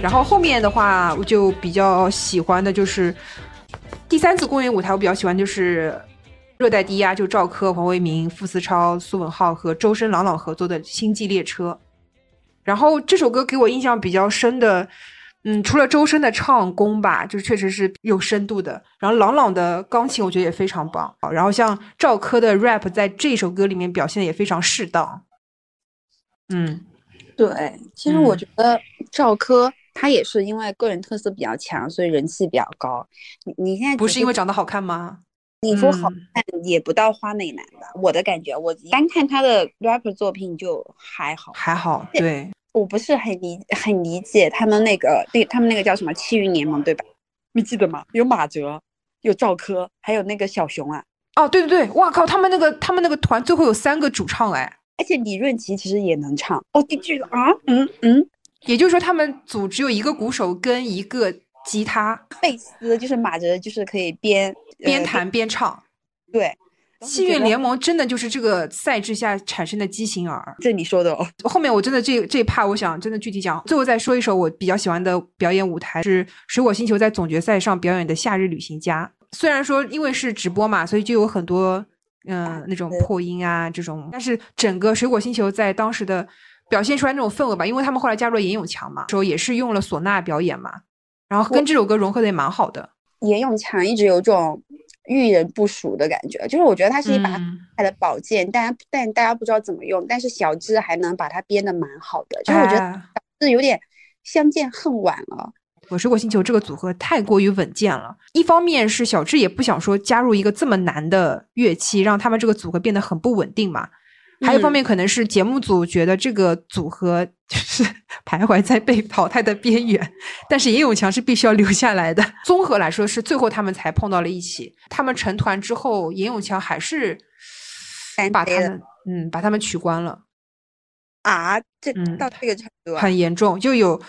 然后后面的话，我就比较喜欢的就是第三次公演舞台，我比较喜欢就是热带低压，就赵柯、黄伟明、傅思超、苏文浩和周深、朗朗合作的《星际列车》。然后这首歌给我印象比较深的，嗯，除了周深的唱功吧，就确实是有深度的。然后朗朗的钢琴我觉得也非常棒。然后像赵柯的 rap 在这首歌里面表现的也非常适当。嗯，对，其实我觉得赵柯。他也是因为个人特色比较强，所以人气比较高。你你现在不是因为长得好看吗？你说好看也不到花美男吧？我的感觉，我单看他的 rapper 作品就还好，还好。对，我不是很理很理解他们那个那他们那个叫什么七云联盟对吧？你记得吗？有马哲，有赵柯，还有那个小熊啊。哦，对对对，哇靠！他们那个他们那个团最后有三个主唱哎，而且李润琪其实也能唱。哦，第句啊，嗯嗯。也就是说，他们组只有一个鼓手跟一个吉他、贝斯，就是马哲，就是可以边边弹边唱。对，幸运联盟真的就是这个赛制下产生的畸形儿。这你说的哦。后面我真的这这一趴，我想真的具体讲。最后再说一首我比较喜欢的表演舞台是水果星球在总决赛上表演的《夏日旅行家》。虽然说因为是直播嘛，所以就有很多嗯那种破音啊这种，但是整个水果星球在当时的。表现出来那种氛围吧，因为他们后来加入了严永强嘛，时候也是用了唢呐表演嘛，然后跟这首歌融合的也蛮好的。严永强一直有种遇人不淑的感觉，就是我觉得他是一把他的宝剑，但但大家不知道怎么用，但是小智还能把它编的蛮好的，就是我觉得是有点相见恨晚了。我水果星球这个组合太过于稳健了，一方面是小智也不想说加入一个这么难的乐器，让他们这个组合变得很不稳定嘛。还有一方面可能是节目组觉得这个组合就是 徘徊在被淘汰的边缘，但是严永强是必须要留下来的。综合来说是最后他们才碰到了一起。他们成团之后，严永强还是把他们嗯把他们取关了啊，这到这个程度很严重。就有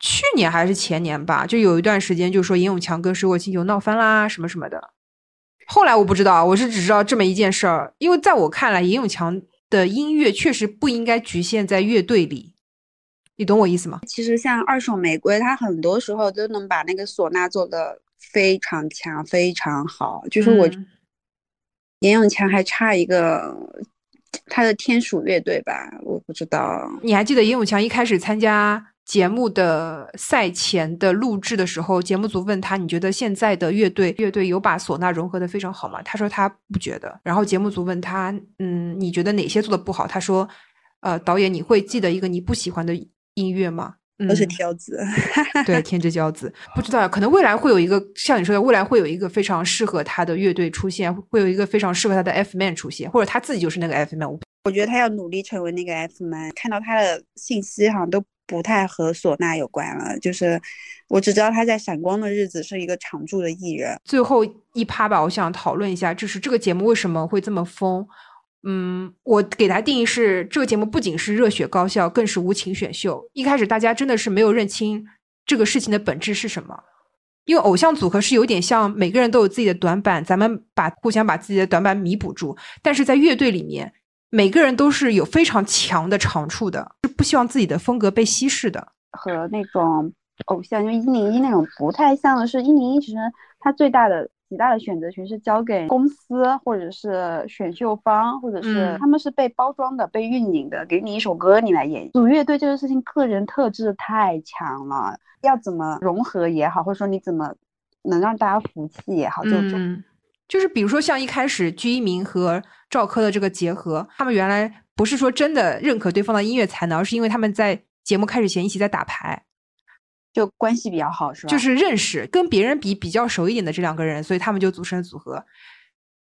去年还是前年吧，就有一段时间就说严永强跟水果星球闹翻啦什么什么的。后来我不知道，我是只知道这么一件事儿，因为在我看来，严永强。的音乐确实不应该局限在乐队里，你懂我意思吗？其实像二手玫瑰，它很多时候都能把那个唢呐做的非常强、非常好。就是我严永强还差一个他的天鼠乐队吧，我不知道。你还记得严永强一开始参加？节目的赛前的录制的时候，节目组问他：“你觉得现在的乐队乐队有把唢呐融合的非常好吗？”他说他不觉得。然后节目组问他：“嗯，你觉得哪些做的不好？”他说：“呃，导演，你会记得一个你不喜欢的音乐吗？”都是挑子，对，天之骄子。不知道，可能未来会有一个像你说的，未来会有一个非常适合他的乐队出现，会有一个非常适合他的 F man 出现，或者他自己就是那个 F man。我觉得他要努力成为那个 F man。看到他的信息好像都。不太和唢呐有关了，就是我只知道他在《闪光的日子》是一个常驻的艺人。最后一趴吧，我想讨论一下，就是这个节目为什么会这么疯？嗯，我给他定义是，这个节目不仅是热血高校，更是无情选秀。一开始大家真的是没有认清这个事情的本质是什么，因为偶像组合是有点像每个人都有自己的短板，咱们把互相把自己的短板弥补住，但是在乐队里面。每个人都是有非常强的长处的，不希望自己的风格被稀释的。和那种偶像，因为一零一那种不太像的是，一零一其实它最大的极大的选择权是交给公司或者是选秀方，或者是他们是被包装的、被运营的，给你一首歌你来演。组乐队这个事情，个人特质太强了，要怎么融合也好，或者说你怎么能让大家服气也好，就就。就是比如说像一开始鞠一鸣和赵柯的这个结合，他们原来不是说真的认可对方的音乐才能，而是因为他们在节目开始前一起在打牌，就关系比较好，是吧？就是认识，跟别人比比较熟一点的这两个人，所以他们就组成了组合。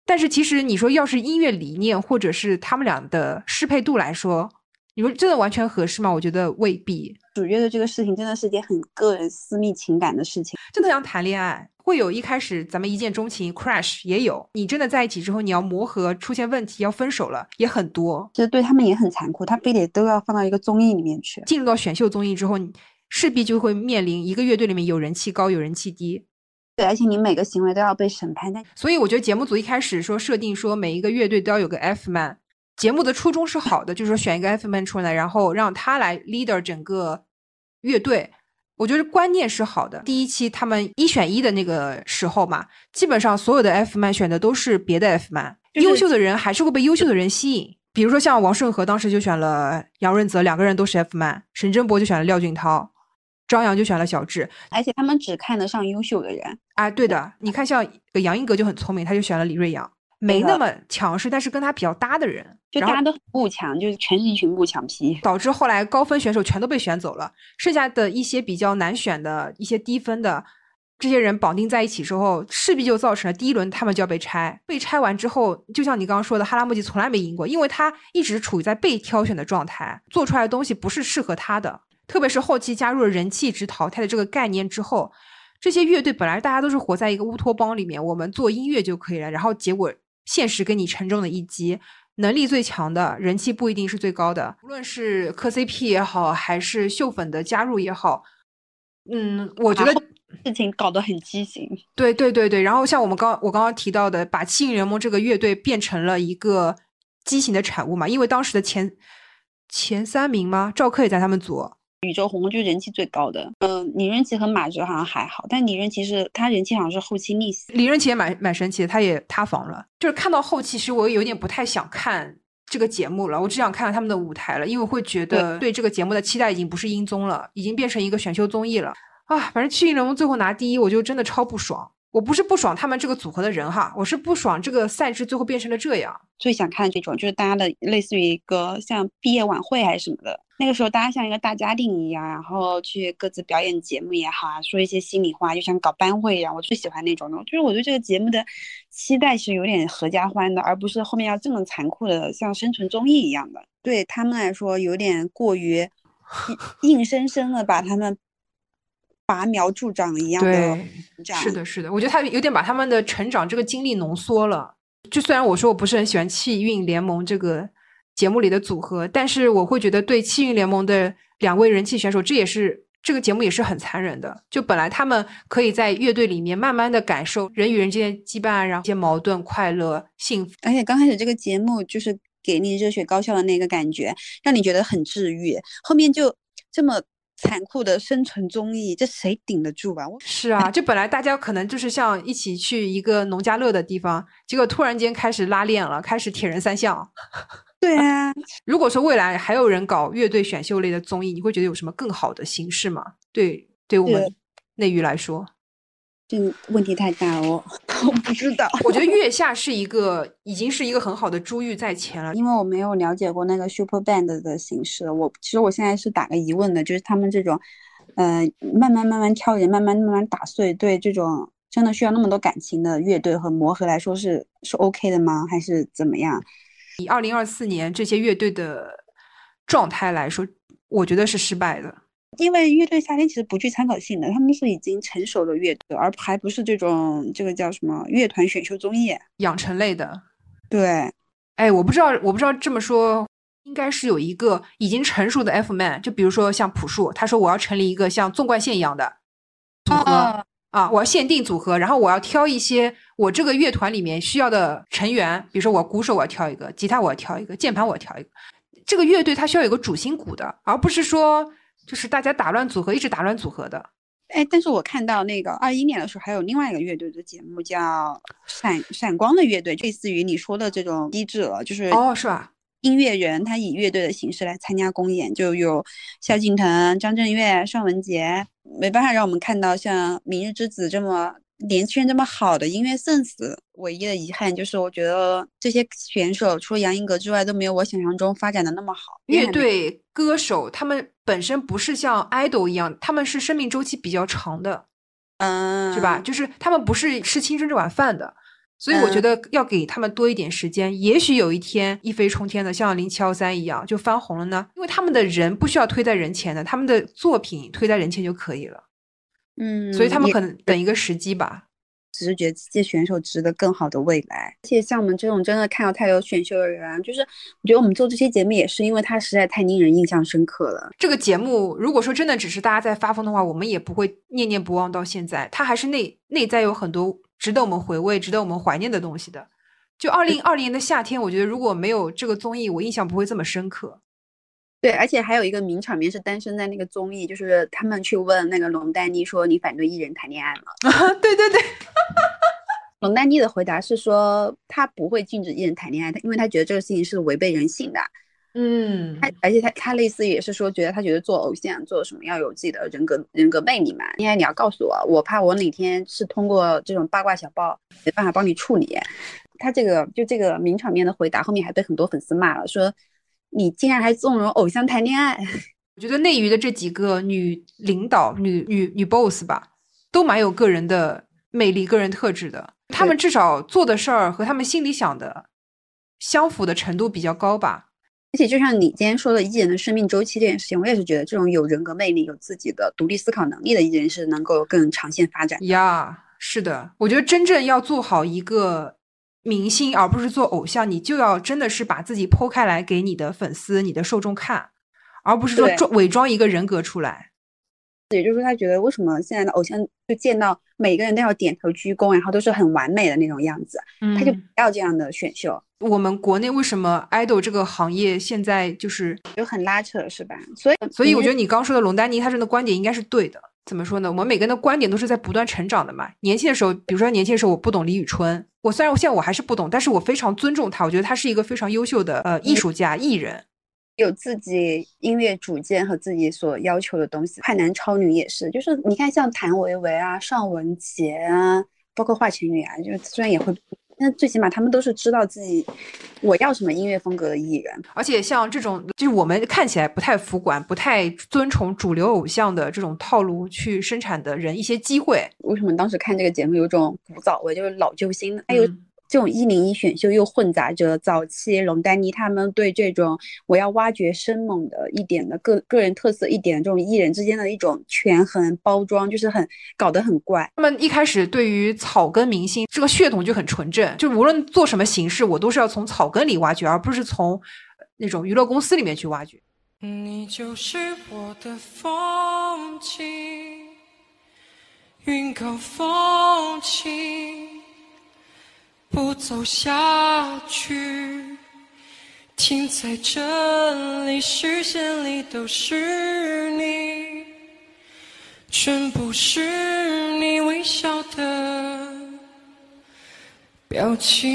但是其实你说要是音乐理念或者是他们俩的适配度来说，你说真的完全合适吗？我觉得未必。主乐的这个事情真的是件很个人私密情感的事情，真的像谈恋爱。会有一开始咱们一见钟情，crash 也有。你真的在一起之后，你要磨合，出现问题要分手了，也很多。就对他们也很残酷，他非得都要放到一个综艺里面去。进入到选秀综艺之后，你势必就会面临一个乐队里面有人气高，有人气低。对，而且你每个行为都要被审判。但所以我觉得节目组一开始说设定说每一个乐队都要有个 F man，节目的初衷是好的，就是说选一个 F man 出来，然后让他来 leader 整个乐队。我觉得观念是好的。第一期他们一选一的那个时候嘛，基本上所有的 F man 选的都是别的 F man，优秀的人还是会被优秀的人吸引。比如说像王顺和当时就选了杨润泽，两个人都是 F man；沈振博就选了廖俊涛，张扬就选了小智。而且他们只看得上优秀的人啊，对的。你看像杨英格就很聪明，他就选了李瑞阳。没那么强势，但是跟他比较搭的人，就大家都不强，就是全是一群不强批，导致后来高分选手全都被选走了，剩下的一些比较难选的一些低分的这些人绑定在一起之后，势必就造成了第一轮他们就要被拆。被拆完之后，就像你刚刚说的，哈拉木吉从来没赢过，因为他一直处于在被挑选的状态，做出来的东西不是适合他的。特别是后期加入了人气值淘汰的这个概念之后，这些乐队本来大家都是活在一个乌托邦里面，我们做音乐就可以了，然后结果。现实给你沉重的一击，能力最强的人气不一定是最高的。无论是磕 CP 也好，还是秀粉的加入也好，嗯，我觉得事情搞得很畸形。对对对对，然后像我们刚我刚刚提到的，把七影联盟这个乐队变成了一个畸形的产物嘛，因为当时的前前三名吗？赵克也在他们组。宇宙红就人气最高的，嗯，李润奇和马哲好像还好，但李润奇是他人气好像是后期逆袭。李润奇也蛮蛮神奇的，他也塌房了。就是看到后期，其实我有点不太想看这个节目了，我只想看看他们的舞台了，因为会觉得对这个节目的期待已经不是音综了，已经变成一个选秀综艺了啊！反正七运联盟最后拿第一，我就真的超不爽。我不是不爽他们这个组合的人哈，我是不爽这个赛制最后变成了这样。最想看这种就是大家的类似于一个像毕业晚会还是什么的，那个时候大家像一个大家庭一样，然后去各自表演节目也好啊，说一些心里话，就像搞班会一样。我最喜欢那种的，就是我对这个节目的期待是有点合家欢的，而不是后面要这么残酷的像生存综艺一样的。对他们来说有点过于 硬生生的把他们。拔苗助长一样的，是的，是的，我觉得他有点把他们的成长这个经历浓缩了。就虽然我说我不是很喜欢气运联盟这个节目里的组合，但是我会觉得对气运联盟的两位人气选手，这也是这个节目也是很残忍的。就本来他们可以在乐队里面慢慢的感受人与人之间羁绊，然后一些矛盾、快乐、幸福。而且刚开始这个节目就是给你热血高校的那个感觉，让你觉得很治愈。后面就这么。残酷的生存综艺，这谁顶得住吧？我是啊，就本来大家可能就是像一起去一个农家乐的地方，结果突然间开始拉练了，开始铁人三项。对啊，如果说未来还有人搞乐队选秀类的综艺，你会觉得有什么更好的形式吗？对，对我们内娱来说。这问题太大了，我不知道。我觉得月下是一个，已经是一个很好的珠玉在前了。因为我没有了解过那个 Super Band 的形式，我其实我现在是打个疑问的，就是他们这种，呃，慢慢慢慢挑人，慢慢慢慢打碎，对这种真的需要那么多感情的乐队和磨合来说，是是 OK 的吗？还是怎么样？以二零二四年这些乐队的状态来说，我觉得是失败的。因为乐队夏天其实不具参考性的，他们是已经成熟的乐队，而还不是这种这个叫什么乐团选秀综艺养成类的。对，哎，我不知道，我不知道这么说，应该是有一个已经成熟的 F man，就比如说像朴树，他说我要成立一个像纵贯线一样的组合啊，我要限定组合，然后我要挑一些我这个乐团里面需要的成员，比如说我鼓手我要挑一个，吉他我要挑一个，键盘我要挑一个，这个乐队它需要有个主心骨的，而不是说。就是大家打乱组合，一直打乱组合的。哎，但是我看到那个二一年的时候，还有另外一个乐队的节目叫闪闪光的乐队，类似于你说的这种机制了，就是哦，是吧？音乐人他以乐队的形式来参加公演，就有萧敬腾、张震岳、尚雯婕，没办法让我们看到像《明日之子》这么。年轻人这么好的音乐 sense，唯一的遗憾就是我觉得这些选手除了杨英格之外都没有我想象中发展的那么好。乐队歌手他们本身不是像 idol 一样，他们是生命周期比较长的，嗯，是吧？就是他们不是吃青春这碗饭的，所以我觉得要给他们多一点时间，也许有一天一飞冲天的，像零七幺三一样就翻红了呢。因为他们的人不需要推在人前的，他们的作品推在人前就可以了。嗯，所以他们可能等一个时机吧。只是觉得这些选手值得更好的未来。而且像我们这种真的看到太多选秀的人，就是我觉得我们做这些节目也是因为它实在太令人印象深刻了。这个节目如果说真的只是大家在发疯的话，我们也不会念念不忘到现在。它还是内内在有很多值得我们回味、值得我们怀念的东西的。就二零二零年的夏天，我觉得如果没有这个综艺，我印象不会这么深刻。对，而且还有一个名场面是诞生在那个综艺，就是他们去问那个龙丹妮说：“你反对艺人谈恋爱吗？” 对对对，龙丹妮的回答是说，他不会禁止艺人谈恋爱，他因为他觉得这个事情是违背人性的。嗯，他而且他他类似也是说，觉得他觉得做偶像做什么要有自己的人格人格魅力嘛。应该你要告诉我，我怕我哪天是通过这种八卦小报没办法帮你处理。他这个就这个名场面的回答，后面还被很多粉丝骂了，说。你竟然还纵容偶像谈恋爱？我觉得内娱的这几个女领导、女女女 boss 吧，都蛮有个人的魅力、个人特质的。他们至少做的事儿和他们心里想的相符的程度比较高吧。而且，就像你今天说的艺人的生命周期这件事情，我也是觉得这种有人格魅力、有自己的独立思考能力的艺人是能够更长线发展。呀，是的，我觉得真正要做好一个。明星而不是做偶像，你就要真的是把自己剖开来给你的粉丝、你的受众看，而不是说装伪装一个人格出来。也就是说，他觉得为什么现在的偶像就见到每个人都要点头鞠躬，然后都是很完美的那种样子，他就不要这样的选秀。我们国内为什么 idol 这个行业现在就是就很拉扯，是吧？所以，所以我觉得你刚说的龙丹妮他这个观点应该是对的。怎么说呢？我们每个人的观点都是在不断成长的嘛。年轻的时候，比如说年轻的时候，我不懂李宇春，我虽然我现在我还是不懂，但是我非常尊重他。我觉得他是一个非常优秀的呃艺术家、艺人，有自己音乐主见和自己所要求的东西。快男超女也是，就是你看像谭维维啊、尚雯婕啊，包括华晨宇啊，就虽然也会。那最起码他们都是知道自己我要什么音乐风格的艺人，而且像这种就是我们看起来不太服管、不太遵从主流偶像的这种套路去生产的人，一些机会。为什么当时看这个节目有种古早味，就是老救星？还有。这种一零一选秀又混杂着早期龙丹妮他们对这种我要挖掘生猛的一点的个个人特色一点的这种艺人之间的一种权衡包装，就是很搞得很怪。他们一开始对于草根明星这个血统就很纯正，就无论做什么形式，我都是要从草根里挖掘，而不是从那种娱乐公司里面去挖掘。你就是我的风景，云高风轻。不走下去，停在这里，视线里都是你，全部是你微笑的表情。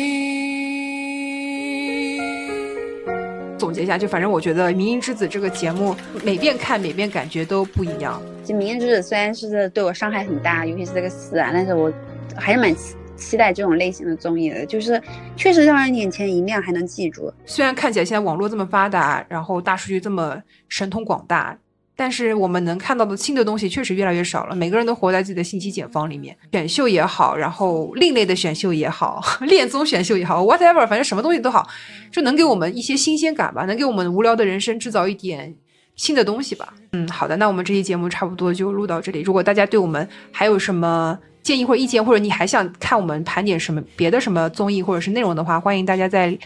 总结一下，就反正我觉得《明日之子》这个节目，每遍看每遍感觉都不一样。《明日之子》虽然是对我伤害很大，尤其是这个死啊，但是我还是蛮。期期待这种类型的综艺的，就是确实让人眼前一亮，还能记住。虽然看起来现在网络这么发达，然后大数据这么神通广大，但是我们能看到的新的东西确实越来越少了。每个人都活在自己的信息茧房里面，选秀也好，然后另类的选秀也好，恋综选秀也好，whatever，反正什么东西都好，就能给我们一些新鲜感吧，能给我们无聊的人生制造一点新的东西吧。嗯，好的，那我们这期节目差不多就录到这里。如果大家对我们还有什么，建议或者意见，或者你还想看我们盘点什么别的什么综艺或者是内容的话，欢迎大家在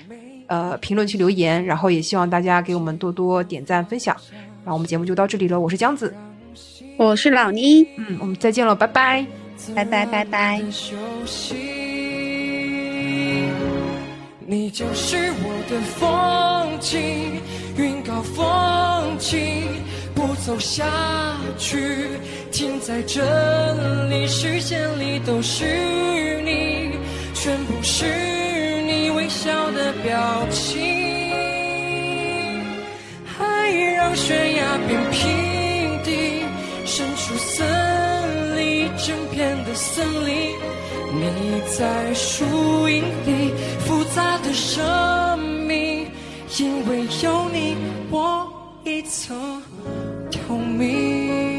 呃评论区留言，然后也希望大家给我们多多点赞分享。然后我们节目就到这里了，我是江子，我是老倪，嗯，我们再见了，拜拜，拜拜拜拜。你就是我的风景，云高风轻，不走下去，停在这里，视线里都是你，全部是你微笑的表情，爱让悬崖变平地，伸出森林，整片的森林。你在树荫里，复杂的生命，因为有你，我一层透明。